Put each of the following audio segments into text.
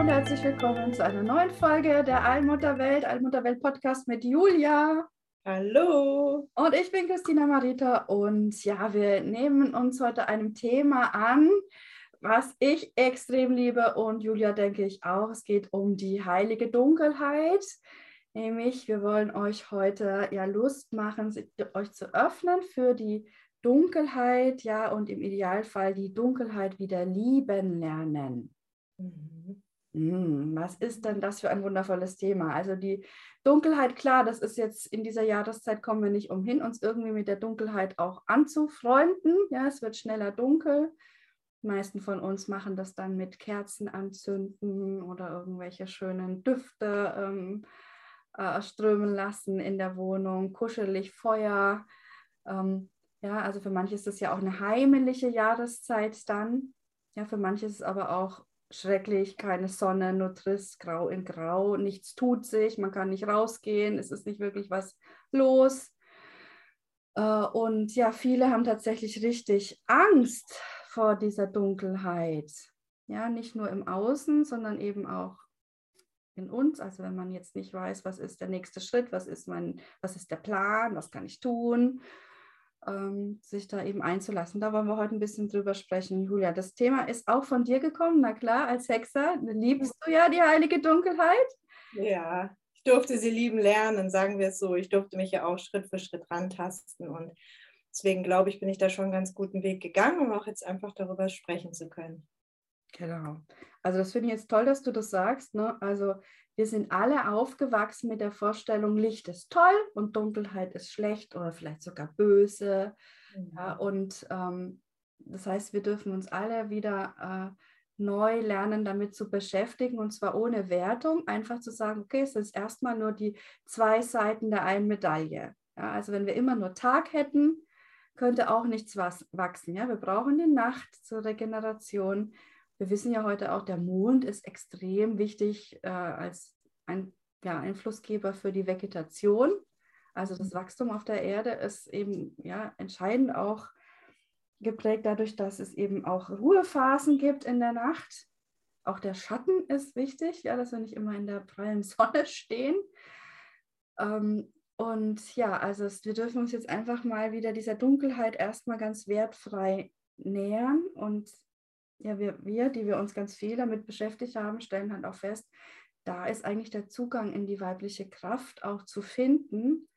Hallo und herzlich willkommen zu einer neuen Folge der Allmutterwelt, Allmutterwelt Podcast mit Julia. Hallo. Und ich bin Christina Marita und ja, wir nehmen uns heute einem Thema an, was ich extrem liebe und Julia denke ich auch. Es geht um die heilige Dunkelheit. Nämlich, wir wollen euch heute ja Lust machen, euch zu öffnen für die Dunkelheit, ja, und im Idealfall die Dunkelheit wieder lieben lernen. Mhm. Hm, was ist denn das für ein wundervolles Thema? Also die Dunkelheit, klar, das ist jetzt in dieser Jahreszeit, kommen wir nicht umhin, uns irgendwie mit der Dunkelheit auch anzufreunden. Ja, es wird schneller dunkel. Die meisten von uns machen das dann mit Kerzen anzünden oder irgendwelche schönen Düfte ähm, äh, strömen lassen in der Wohnung, kuschelig Feuer. Ähm, ja, also für manche ist das ja auch eine heimliche Jahreszeit dann. Ja, für manche ist es aber auch schrecklich, keine Sonne, nur trist, grau in grau, nichts tut sich, man kann nicht rausgehen, es ist nicht wirklich was los. Äh, und ja, viele haben tatsächlich richtig Angst vor dieser Dunkelheit. Ja, nicht nur im Außen, sondern eben auch in uns. Also wenn man jetzt nicht weiß, was ist der nächste Schritt, was ist mein, was ist der Plan, was kann ich tun, ähm, sich da eben einzulassen. Da wollen wir heute ein bisschen drüber sprechen, Julia. Das Thema ist auch von dir gekommen, na klar, als Hexer. Liebst du ja die heilige Dunkelheit? Ja, ich durfte sie lieben lernen, sagen wir es so. Ich durfte mich ja auch Schritt für Schritt rantasten und deswegen glaube ich, bin ich da schon einen ganz guten Weg gegangen, um auch jetzt einfach darüber sprechen zu können. Genau. Also das finde ich jetzt toll, dass du das sagst. Ne? Also wir sind alle aufgewachsen mit der Vorstellung, Licht ist toll und Dunkelheit ist schlecht oder vielleicht sogar böse. Mhm. Ja, und ähm, das heißt, wir dürfen uns alle wieder äh, neu lernen, damit zu beschäftigen und zwar ohne Wertung, einfach zu sagen, okay, es ist erstmal nur die zwei Seiten der einen Medaille. Ja, also wenn wir immer nur Tag hätten, könnte auch nichts wachsen. Ja? Wir brauchen die Nacht zur Regeneration. Wir wissen ja heute auch, der Mond ist extrem wichtig äh, als ein ja, Einflussgeber für die Vegetation. Also das Wachstum auf der Erde ist eben ja, entscheidend auch geprägt dadurch, dass es eben auch Ruhephasen gibt in der Nacht. Auch der Schatten ist wichtig, ja, dass wir nicht immer in der prallen Sonne stehen. Ähm, und ja, also es, wir dürfen uns jetzt einfach mal wieder dieser Dunkelheit erstmal ganz wertfrei nähern und ja, wir, wir, die wir uns ganz viel damit beschäftigt haben, stellen halt auch fest, da ist eigentlich der Zugang in die weibliche Kraft auch zu finden,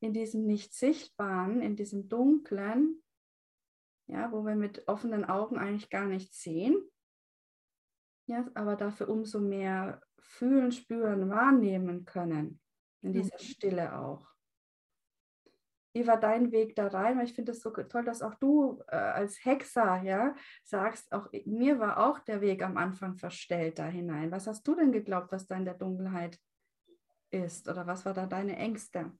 in diesem nicht sichtbaren, in diesem dunklen, ja, wo wir mit offenen Augen eigentlich gar nichts sehen, ja, aber dafür umso mehr fühlen, spüren, wahrnehmen können, in dieser mhm. Stille auch wie war dein Weg da rein? Weil ich finde es so toll, dass auch du äh, als Hexer ja, sagst, auch mir war auch der Weg am Anfang verstellt da hinein. Was hast du denn geglaubt, was da in der Dunkelheit ist? Oder was war da deine Ängste?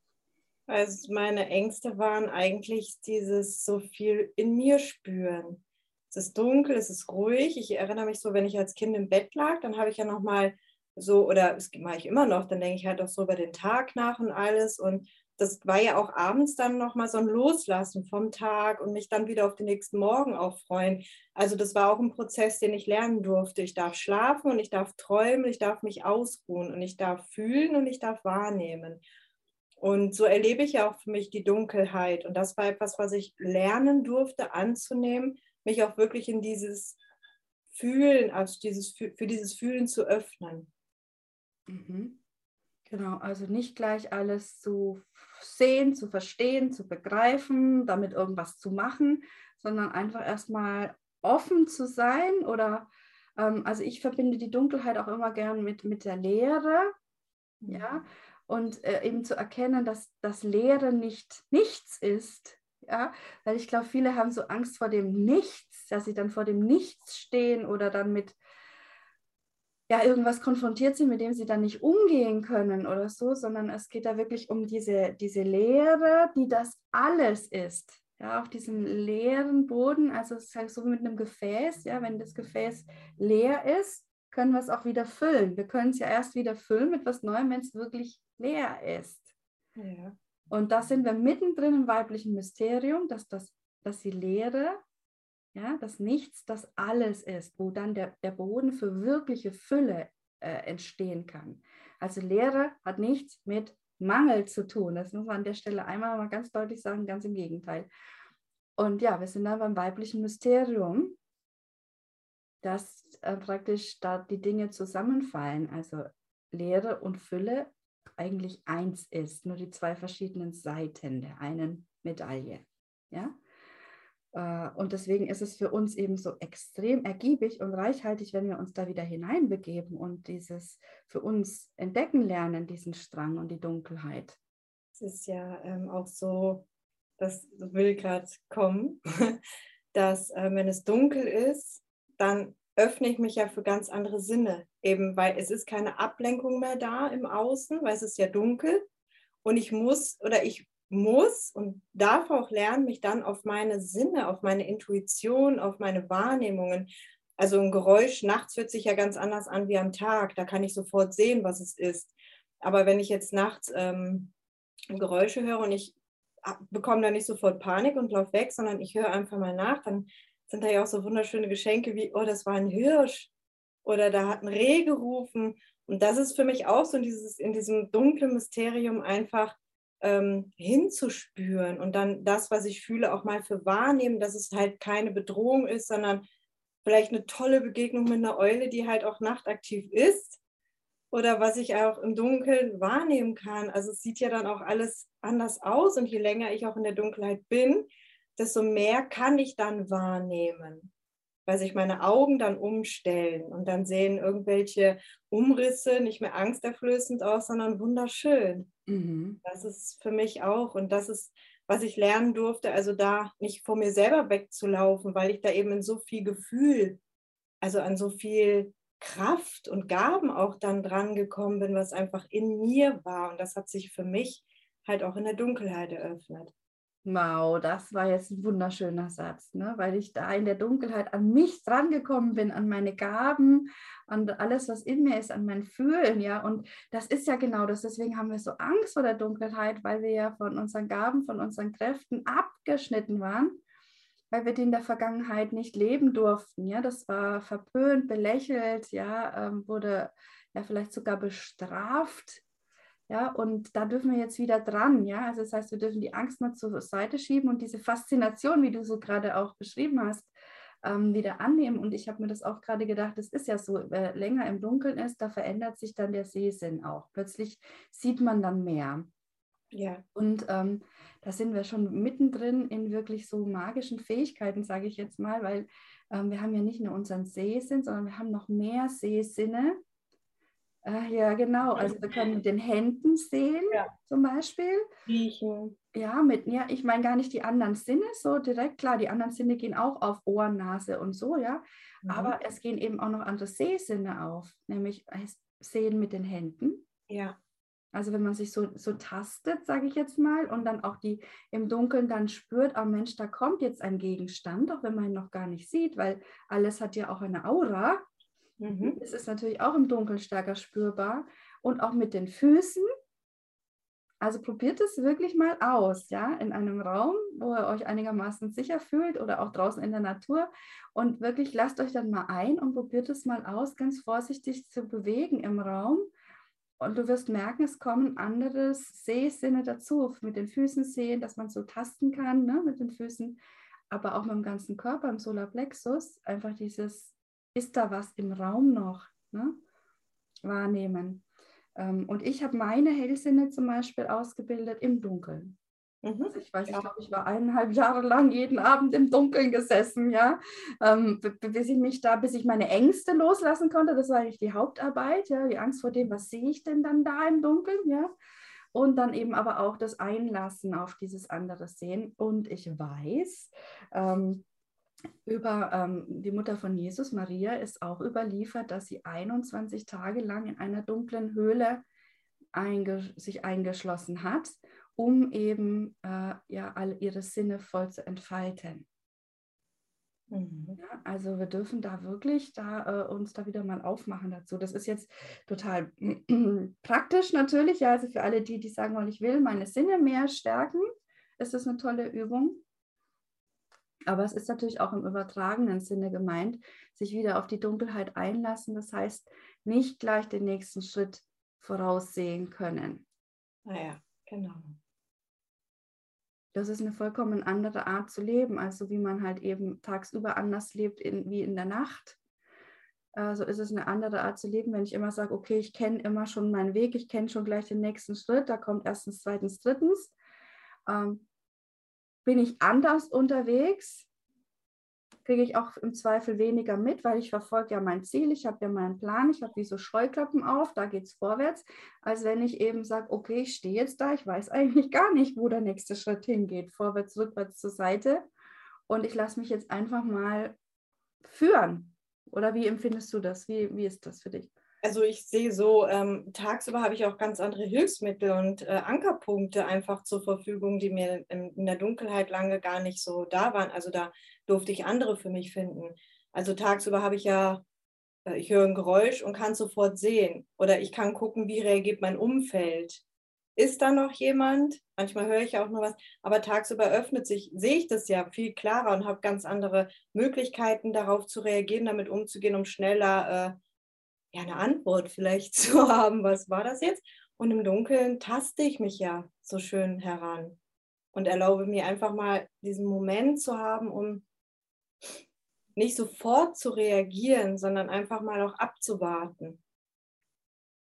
Also meine Ängste waren eigentlich dieses so viel in mir spüren. Es ist dunkel, es ist ruhig. Ich erinnere mich so, wenn ich als Kind im Bett lag, dann habe ich ja noch mal so, oder das mache ich immer noch, dann denke ich halt auch so über den Tag nach und alles. Und das war ja auch abends dann nochmal so ein Loslassen vom Tag und mich dann wieder auf den nächsten Morgen auch freuen. Also das war auch ein Prozess, den ich lernen durfte. Ich darf schlafen und ich darf träumen, ich darf mich ausruhen und ich darf fühlen und ich darf wahrnehmen. Und so erlebe ich ja auch für mich die Dunkelheit. Und das war etwas, was ich lernen durfte, anzunehmen, mich auch wirklich in dieses Fühlen, also dieses, für dieses Fühlen zu öffnen. Mhm. Genau, also nicht gleich alles zu sehen, zu verstehen, zu begreifen, damit irgendwas zu machen, sondern einfach erstmal offen zu sein oder ähm, also ich verbinde die Dunkelheit auch immer gern mit, mit der Leere, ja, mhm. und äh, eben zu erkennen, dass das Leere nicht nichts ist, ja, weil ich glaube, viele haben so Angst vor dem Nichts, dass sie dann vor dem Nichts stehen oder dann mit ja, irgendwas konfrontiert sind, mit dem sie dann nicht umgehen können oder so, sondern es geht da wirklich um diese, diese Lehre, die das alles ist. Ja, auf diesem leeren Boden, also es ist halt so mit einem Gefäß, ja, wenn das Gefäß leer ist, können wir es auch wieder füllen. Wir können es ja erst wieder füllen mit was Neuem, wenn es wirklich leer ist. Ja. Und da sind wir mittendrin im weiblichen Mysterium, dass, das, dass die Lehre ja, dass nichts das alles ist, wo dann der, der Boden für wirkliche Fülle äh, entstehen kann. Also Lehre hat nichts mit Mangel zu tun. Das muss man an der Stelle einmal mal ganz deutlich sagen, ganz im Gegenteil. Und ja, wir sind dann beim weiblichen Mysterium, dass äh, praktisch da die Dinge zusammenfallen. Also Lehre und Fülle eigentlich eins ist, nur die zwei verschiedenen Seiten der einen Medaille. Ja? Äh, und deswegen ist es für uns eben so extrem ergiebig und reichhaltig, wenn wir uns da wieder hineinbegeben und dieses für uns entdecken lernen, diesen Strang und die Dunkelheit. Es ist ja ähm, auch so, das will gerade kommen, dass äh, wenn es dunkel ist, dann öffne ich mich ja für ganz andere Sinne, eben weil es ist keine Ablenkung mehr da im Außen, weil es ist ja dunkel und ich muss oder ich muss und darf auch lernen, mich dann auf meine Sinne, auf meine Intuition, auf meine Wahrnehmungen. Also ein Geräusch nachts hört sich ja ganz anders an wie am Tag. Da kann ich sofort sehen, was es ist. Aber wenn ich jetzt nachts ähm, Geräusche höre und ich bekomme da nicht sofort Panik und laufe weg, sondern ich höre einfach mal nach, dann sind da ja auch so wunderschöne Geschenke wie, oh, das war ein Hirsch oder da hat ein Reh gerufen. Und das ist für mich auch so in, dieses, in diesem dunklen Mysterium einfach ähm, hinzuspüren und dann das, was ich fühle, auch mal für wahrnehmen, dass es halt keine Bedrohung ist, sondern vielleicht eine tolle Begegnung mit einer Eule, die halt auch nachtaktiv ist oder was ich auch im Dunkeln wahrnehmen kann. Also es sieht ja dann auch alles anders aus und je länger ich auch in der Dunkelheit bin, desto mehr kann ich dann wahrnehmen weil sich meine Augen dann umstellen und dann sehen irgendwelche Umrisse nicht mehr angsterflößend aus, sondern wunderschön. Mhm. Das ist für mich auch und das ist, was ich lernen durfte, also da nicht vor mir selber wegzulaufen, weil ich da eben in so viel Gefühl, also an so viel Kraft und Gaben auch dann dran gekommen bin, was einfach in mir war und das hat sich für mich halt auch in der Dunkelheit eröffnet. Wow, das war jetzt ein wunderschöner Satz, ne? weil ich da in der Dunkelheit an mich drangekommen bin, an meine Gaben, an alles, was in mir ist, an mein Fühlen, ja. Und das ist ja genau das. Deswegen haben wir so Angst vor der Dunkelheit, weil wir ja von unseren Gaben, von unseren Kräften abgeschnitten waren, weil wir die in der Vergangenheit nicht leben durften. Ja, das war verpönt, belächelt, ja, ähm, wurde ja vielleicht sogar bestraft ja, und da dürfen wir jetzt wieder dran, ja. Also das heißt, wir dürfen die Angst mal zur Seite schieben und diese Faszination, wie du so gerade auch beschrieben hast, ähm, wieder annehmen. Und ich habe mir das auch gerade gedacht, es ist ja so, wer länger im Dunkeln ist, da verändert sich dann der Sehsinn auch. Plötzlich sieht man dann mehr. Ja. Und ähm, da sind wir schon mittendrin in wirklich so magischen Fähigkeiten, sage ich jetzt mal, weil ähm, wir haben ja nicht nur unseren Sehsinn, sondern wir haben noch mehr Sehsinne Ah, ja, genau. Also wir können mit den Händen sehen, ja. zum Beispiel. Riechen. Ja, mit, ja, ich meine gar nicht die anderen Sinne so direkt. Klar, die anderen Sinne gehen auch auf Ohren, Nase und so, ja. Mhm. Aber es gehen eben auch noch andere Sehsinne auf, nämlich Sehen mit den Händen. Ja. Also wenn man sich so, so tastet, sage ich jetzt mal, und dann auch die im Dunkeln dann spürt, oh Mensch, da kommt jetzt ein Gegenstand, auch wenn man ihn noch gar nicht sieht, weil alles hat ja auch eine Aura. Mhm. Es ist natürlich auch im Dunkeln stärker spürbar und auch mit den Füßen. Also probiert es wirklich mal aus, ja, in einem Raum, wo ihr euch einigermaßen sicher fühlt oder auch draußen in der Natur und wirklich lasst euch dann mal ein und probiert es mal aus, ganz vorsichtig zu bewegen im Raum. Und du wirst merken, es kommen andere Sehsinne dazu, mit den Füßen sehen, dass man so tasten kann, ne, mit den Füßen, aber auch mit dem ganzen Körper, im Solarplexus, einfach dieses ist da was im Raum noch? Ne? Wahrnehmen. Ähm, und ich habe meine Hellsinne zum Beispiel ausgebildet im Dunkeln. Mhm. Also ich weiß, ja. ich glaube, ich war eineinhalb Jahre lang jeden Abend im Dunkeln gesessen, ja, ähm, bis ich mich da, bis ich meine Ängste loslassen konnte. Das war eigentlich die Hauptarbeit, ja, die Angst vor dem, was sehe ich denn dann da im Dunkeln, ja. Und dann eben aber auch das Einlassen auf dieses andere Sehen. Und ich weiß, ähm, über ähm, die Mutter von Jesus, Maria, ist auch überliefert, dass sie 21 Tage lang in einer dunklen Höhle einge sich eingeschlossen hat, um eben äh, ja all ihre Sinne voll zu entfalten. Mhm. Ja, also wir dürfen da wirklich da, äh, uns da wieder mal aufmachen dazu. Das ist jetzt total praktisch natürlich, ja, also für alle die, die sagen wollen, ich will meine Sinne mehr stärken, ist das eine tolle Übung. Aber es ist natürlich auch im übertragenen Sinne gemeint, sich wieder auf die Dunkelheit einlassen. Das heißt, nicht gleich den nächsten Schritt voraussehen können. Naja, ah genau. Das ist eine vollkommen andere Art zu leben, also wie man halt eben tagsüber anders lebt in, wie in der Nacht. Also ist es eine andere Art zu leben, wenn ich immer sage, okay, ich kenne immer schon meinen Weg, ich kenne schon gleich den nächsten Schritt, da kommt erstens, zweitens, drittens. Ähm, bin ich anders unterwegs, kriege ich auch im Zweifel weniger mit, weil ich verfolge ja mein Ziel, ich habe ja meinen Plan, ich habe wie so Scheuklappen auf, da geht es vorwärts, als wenn ich eben sage, okay, ich stehe jetzt da, ich weiß eigentlich gar nicht, wo der nächste Schritt hingeht, vorwärts, rückwärts zur Seite und ich lasse mich jetzt einfach mal führen. Oder wie empfindest du das? Wie, wie ist das für dich? Also ich sehe so, ähm, tagsüber habe ich auch ganz andere Hilfsmittel und äh, Ankerpunkte einfach zur Verfügung, die mir in, in, der Dunkelheit lange gar nicht so da waren. Also da durfte ich andere für mich finden. Also tagsüber habe ich ja, äh, ich höre ein Geräusch und kann sofort sehen. Oder ich kann gucken, wie reagiert mein Umfeld. Ist da noch jemand? Manchmal höre ich auch noch was, aber tagsüber öffnet sich, sehe ich das ja viel klarer und habe ganz andere Möglichkeiten darauf zu reagieren, damit umzugehen, um schneller äh, ja, eine Antwort vielleicht zu haben, was war das jetzt? Und im Dunkeln taste ich mich ja so schön heran und erlaube mir einfach mal diesen Moment zu haben, um nicht sofort zu reagieren, sondern einfach mal auch abzuwarten.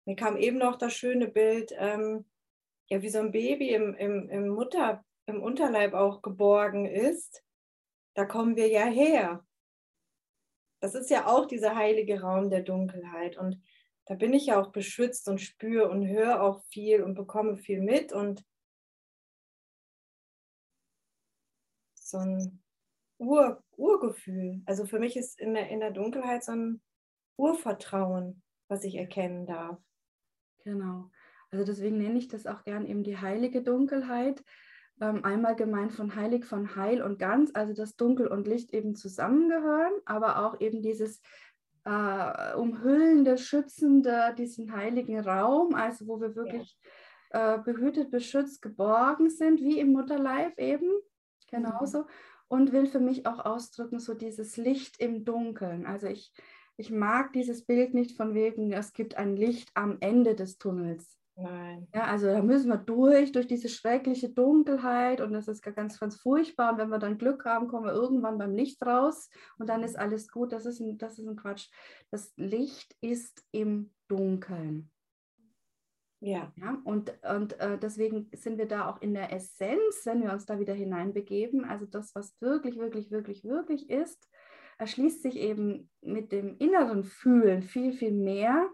Mir kam eben noch das schöne Bild, ähm, ja, wie so ein Baby im, im, im, Mutter, im Unterleib auch geborgen ist. Da kommen wir ja her. Das ist ja auch dieser heilige Raum der Dunkelheit. Und da bin ich ja auch beschützt und spüre und höre auch viel und bekomme viel mit. Und so ein Ur, Urgefühl. Also für mich ist in der, in der Dunkelheit so ein Urvertrauen, was ich erkennen darf. Genau. Also deswegen nenne ich das auch gern eben die heilige Dunkelheit, ähm, einmal gemeint von heilig, von heil und ganz, also dass Dunkel und Licht eben zusammengehören, aber auch eben dieses äh, umhüllende, schützende, diesen heiligen Raum, also wo wir wirklich ja. äh, behütet, beschützt, geborgen sind, wie im Mutterleib eben, genauso. Mhm. Und will für mich auch ausdrücken, so dieses Licht im Dunkeln. Also ich, ich mag dieses Bild nicht von wegen, es gibt ein Licht am Ende des Tunnels. Nein. Ja, also da müssen wir durch, durch diese schreckliche Dunkelheit und das ist ganz, ganz furchtbar. Und wenn wir dann Glück haben, kommen wir irgendwann beim Licht raus und dann ist alles gut. Das ist ein, das ist ein Quatsch. Das Licht ist im Dunkeln. Ja. ja und und äh, deswegen sind wir da auch in der Essenz, wenn wir uns da wieder hineinbegeben. Also das, was wirklich, wirklich, wirklich, wirklich ist, erschließt sich eben mit dem inneren Fühlen viel, viel mehr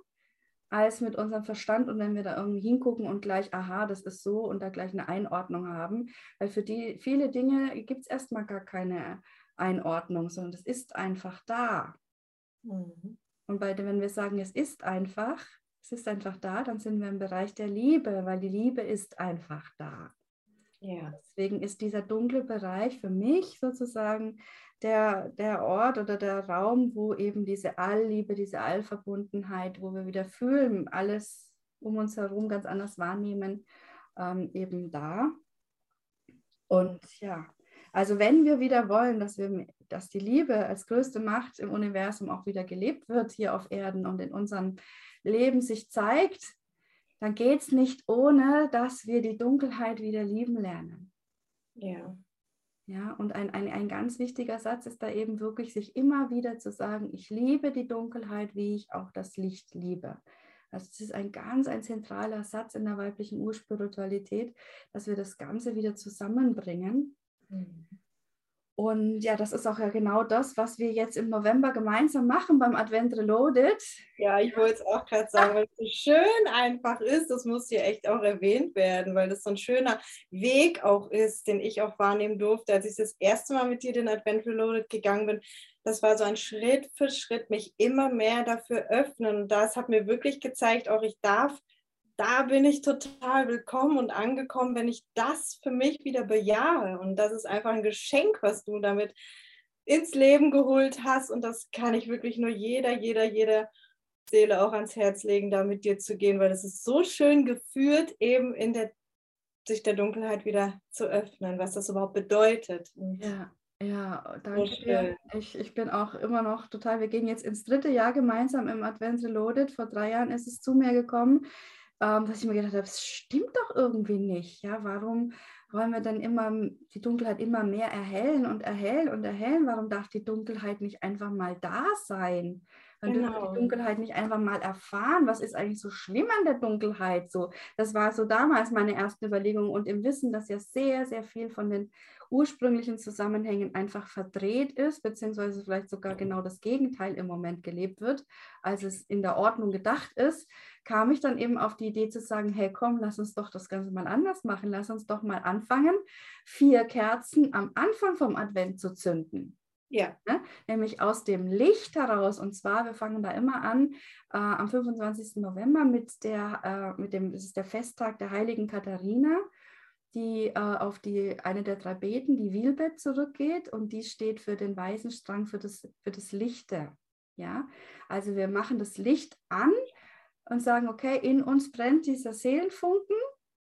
als mit unserem Verstand und wenn wir da irgendwie hingucken und gleich, aha, das ist so und da gleich eine Einordnung haben. Weil für die viele Dinge gibt es erstmal gar keine Einordnung, sondern es ist einfach da. Mhm. Und bei, wenn wir sagen, es ist einfach, es ist einfach da, dann sind wir im Bereich der Liebe, weil die Liebe ist einfach da. Ja. Deswegen ist dieser dunkle Bereich für mich sozusagen der, der Ort oder der Raum, wo eben diese Allliebe, diese Allverbundenheit, wo wir wieder fühlen, alles um uns herum ganz anders wahrnehmen, ähm, eben da. Und ja, also wenn wir wieder wollen, dass, wir, dass die Liebe als größte Macht im Universum auch wieder gelebt wird hier auf Erden und in unserem Leben sich zeigt, dann geht es nicht ohne, dass wir die Dunkelheit wieder lieben lernen. Ja. Ja, und ein, ein, ein ganz wichtiger Satz ist da eben wirklich, sich immer wieder zu sagen, ich liebe die Dunkelheit, wie ich auch das Licht liebe. Also das ist ein ganz ein zentraler Satz in der weiblichen Urspiritualität, dass wir das Ganze wieder zusammenbringen. Mhm. Und ja, das ist auch ja genau das, was wir jetzt im November gemeinsam machen beim Advent Reloaded. Ja, ich wollte es auch gerade sagen, weil es so schön einfach ist. Das muss hier echt auch erwähnt werden, weil das so ein schöner Weg auch ist, den ich auch wahrnehmen durfte, als ich das erste Mal mit dir den Advent Reloaded gegangen bin. Das war so ein Schritt für Schritt mich immer mehr dafür öffnen. Und das hat mir wirklich gezeigt, auch ich darf da bin ich total willkommen und angekommen, wenn ich das für mich wieder bejahe. Und das ist einfach ein Geschenk, was du damit ins Leben geholt hast. Und das kann ich wirklich nur jeder, jeder, jeder Seele auch ans Herz legen, da mit dir zu gehen, weil es ist so schön geführt, eben in der, sich der Dunkelheit wieder zu öffnen, was das überhaupt bedeutet. Ja. Ja, danke so dir. Ich, ich bin auch immer noch total, wir gehen jetzt ins dritte Jahr gemeinsam im Advent Reloaded. Vor drei Jahren ist es zu mir gekommen ähm, dass ich mir gedacht habe, es stimmt doch irgendwie nicht. Ja, warum wollen wir dann immer die Dunkelheit immer mehr erhellen und erhellen und erhellen? Warum darf die Dunkelheit nicht einfach mal da sein? Man genau. dürfen die Dunkelheit nicht einfach mal erfahren. Was ist eigentlich so schlimm an der Dunkelheit? So, das war so damals meine erste Überlegung und im Wissen, dass ja sehr, sehr viel von den ursprünglichen Zusammenhängen einfach verdreht ist, beziehungsweise vielleicht sogar genau das Gegenteil im Moment gelebt wird, als es in der Ordnung gedacht ist, kam ich dann eben auf die Idee zu sagen, hey komm, lass uns doch das Ganze mal anders machen, lass uns doch mal anfangen, vier Kerzen am Anfang vom Advent zu zünden. Ja. Ne? Nämlich aus dem Licht heraus. Und zwar, wir fangen da immer an äh, am 25. November mit der, äh, mit dem, das ist der Festtag der heiligen Katharina die äh, auf die, eine der drei Beten, die Wilbet, zurückgeht und die steht für den weißen Strang, für das, für das Lichte. Ja? Also wir machen das Licht an und sagen, okay, in uns brennt dieser Seelenfunken,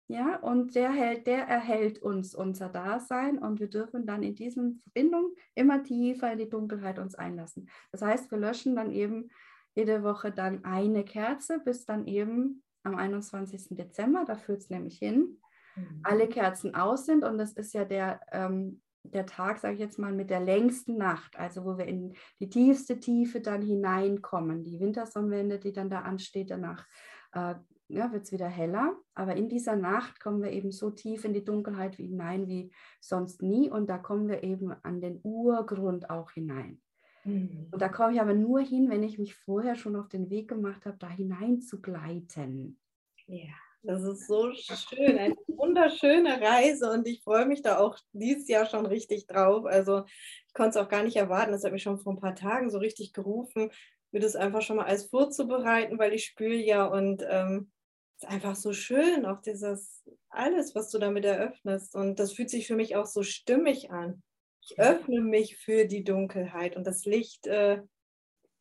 ja, und der, hält, der erhält uns unser Dasein und wir dürfen dann in diesen Verbindung immer tiefer in die Dunkelheit uns einlassen. Das heißt, wir löschen dann eben jede Woche dann eine Kerze bis dann eben am 21. Dezember, da führt es nämlich hin, mhm. alle Kerzen aus sind und das ist ja der, ähm, der Tag, sage ich jetzt mal, mit der längsten Nacht, also wo wir in die tiefste Tiefe dann hineinkommen. Die Wintersonnenwende, die dann da ansteht, danach äh, ja, wird es wieder heller. Aber in dieser Nacht kommen wir eben so tief in die Dunkelheit hinein wie sonst nie und da kommen wir eben an den Urgrund auch hinein. Mhm. Und da komme ich aber nur hin, wenn ich mich vorher schon auf den Weg gemacht habe, da hinein zu gleiten. Ja. Das ist so schön, eine wunderschöne Reise und ich freue mich da auch dieses Jahr schon richtig drauf. Also ich konnte es auch gar nicht erwarten, das hat mich schon vor ein paar Tagen so richtig gerufen, mir das einfach schon mal alles vorzubereiten, weil ich spüle ja und ähm, es ist einfach so schön, auch dieses alles, was du damit eröffnest und das fühlt sich für mich auch so stimmig an. Ich öffne mich für die Dunkelheit und das Licht, äh,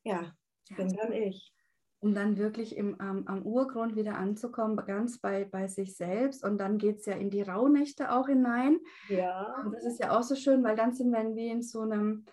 ja, bin dann ich um dann wirklich im, ähm, am Urgrund wieder anzukommen, ganz bei, bei sich selbst. Und dann geht es ja in die Rauhnächte auch hinein. Ja. Und das ist ja auch so schön, weil dann sind wir wie in so einem,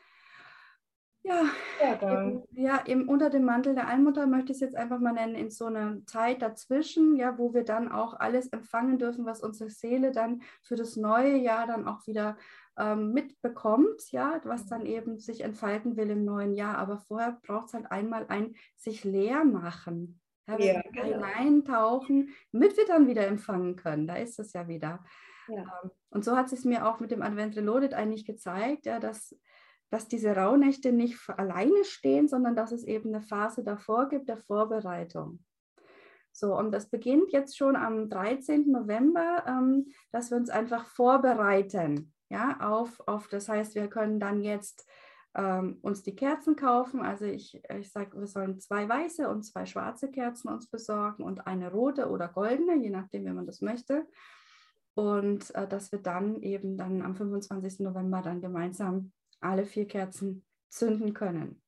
ja, ja, im, ja im, unter dem Mantel der Allmutter möchte ich es jetzt einfach mal nennen, in so einer Zeit dazwischen, ja, wo wir dann auch alles empfangen dürfen, was unsere Seele dann für das neue Jahr dann auch wieder ähm, mitbekommt, ja, was dann eben sich entfalten will im neuen Jahr. Aber vorher braucht es halt einmal ein sich leer machen. Ja, ja, genau. hineintauchen, damit wir dann wieder empfangen können. Da ist es ja wieder. Ja. Ähm, und so hat es mir auch mit dem Advent Reloaded eigentlich gezeigt, ja, dass, dass diese Rauhnächte nicht alleine stehen, sondern dass es eben eine Phase davor gibt, der Vorbereitung. So, und das beginnt jetzt schon am 13. November, ähm, dass wir uns einfach vorbereiten ja, auf, auf, das heißt, wir können dann jetzt ähm, uns die Kerzen kaufen. Also ich, ich sage, wir sollen zwei weiße und zwei schwarze Kerzen uns besorgen und eine rote oder goldene, je nachdem, wie man das möchte. Und äh, dass wir dann eben dann am 25. November dann gemeinsam alle vier Kerzen zünden können.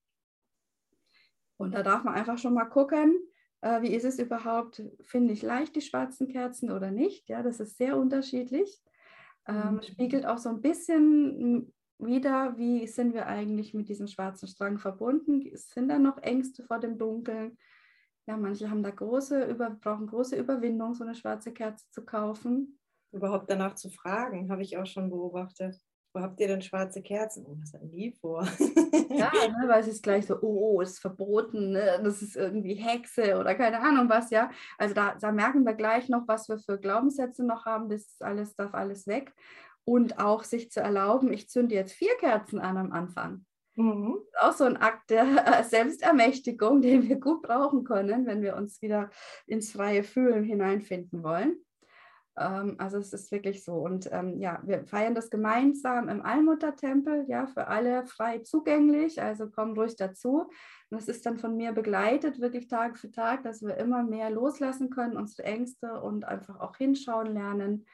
Und da darf man einfach schon mal gucken, äh, wie ist es überhaupt, finde ich leicht die schwarzen Kerzen oder nicht. Ja, das ist sehr unterschiedlich. Ähm, mhm. spiegelt auch so ein bisschen wieder, wie sind wir eigentlich mit diesem schwarzen Strang verbunden? Sind da noch Ängste vor dem Dunkeln? Ja, manche haben da große, über, brauchen große Überwindung, so eine schwarze Kerze zu kaufen. Überhaupt danach zu fragen, habe ich auch schon beobachtet wo habt ihr denn schwarze Kerzen? Oh, das hat nie vor. ja, ne, weil es ist gleich so, oh, oh ist verboten, ne? das ist irgendwie Hexe oder keine Ahnung was, ja. Also da, da merken wir gleich noch, was wir für Glaubenssätze noch haben, das alles, darf alles weg. und auch sich zu erlauben, ich zünde jetzt vier Kerzen an am Anfang. Mhm. Auch so ein Akt der Selbstermächtigung, den wir gut brauchen können, wenn wir uns wieder ins freie Fühlen hineinfinden wollen. Ähm, also es ist wirklich so. Und ähm, ja, wir feiern das gemeinsam im Allmuttertempel, ja, für alle frei zugänglich. Also komm ruhig dazu. Und das ist dann von mir begleitet, wirklich Tag für Tag, dass wir immer mehr loslassen können, unsere Ängste und einfach auch hinschauen lernen.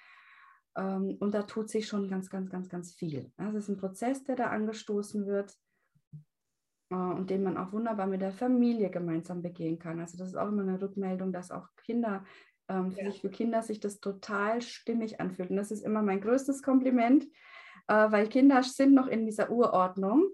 Ähm, und da tut sich schon ganz, ganz, ganz, ganz viel. Also es ist ein Prozess, der da angestoßen wird äh, und den man auch wunderbar mit der Familie gemeinsam begehen kann. Also das ist auch immer eine Rückmeldung, dass auch Kinder ähm, für, ja. sich, für Kinder sich das total stimmig anfühlt. Und das ist immer mein größtes Kompliment, äh, weil Kinder sind noch in dieser Urordnung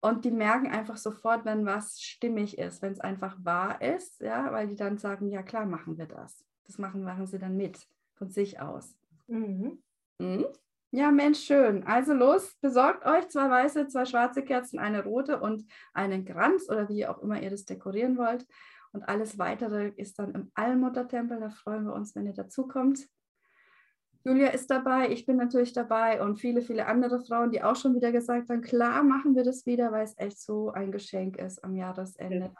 und die merken einfach sofort, wenn was stimmig ist, wenn es einfach wahr ist, ja, weil die dann sagen, ja klar, machen wir das. Das machen, machen sie dann mit von sich aus. Mhm. Mhm. Ja, Mensch, schön. Also los, besorgt euch zwei weiße, zwei schwarze Kerzen, eine rote und einen Kranz oder wie auch immer ihr das dekorieren wollt. Und alles weitere ist dann im Allmuttertempel. Da freuen wir uns, wenn ihr dazukommt. Julia ist dabei, ich bin natürlich dabei und viele, viele andere Frauen, die auch schon wieder gesagt haben, klar machen wir das wieder, weil es echt so ein Geschenk ist am Jahresende.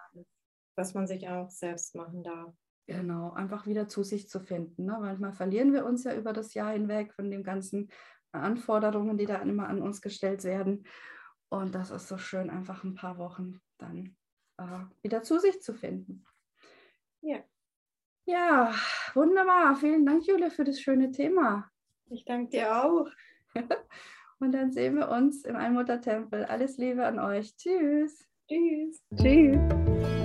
Was man sich auch selbst machen darf. Genau, einfach wieder zu sich zu finden. Ne? Manchmal verlieren wir uns ja über das Jahr hinweg von den ganzen Anforderungen, die da immer an uns gestellt werden. Und das ist so schön, einfach ein paar Wochen dann wieder zu sich zu finden. Ja. Ja, wunderbar. Vielen Dank, Julia, für das schöne Thema. Ich danke dir auch. Und dann sehen wir uns im Allmuttertempel. Alles Liebe an euch. Tschüss. Tschüss. Tschüss.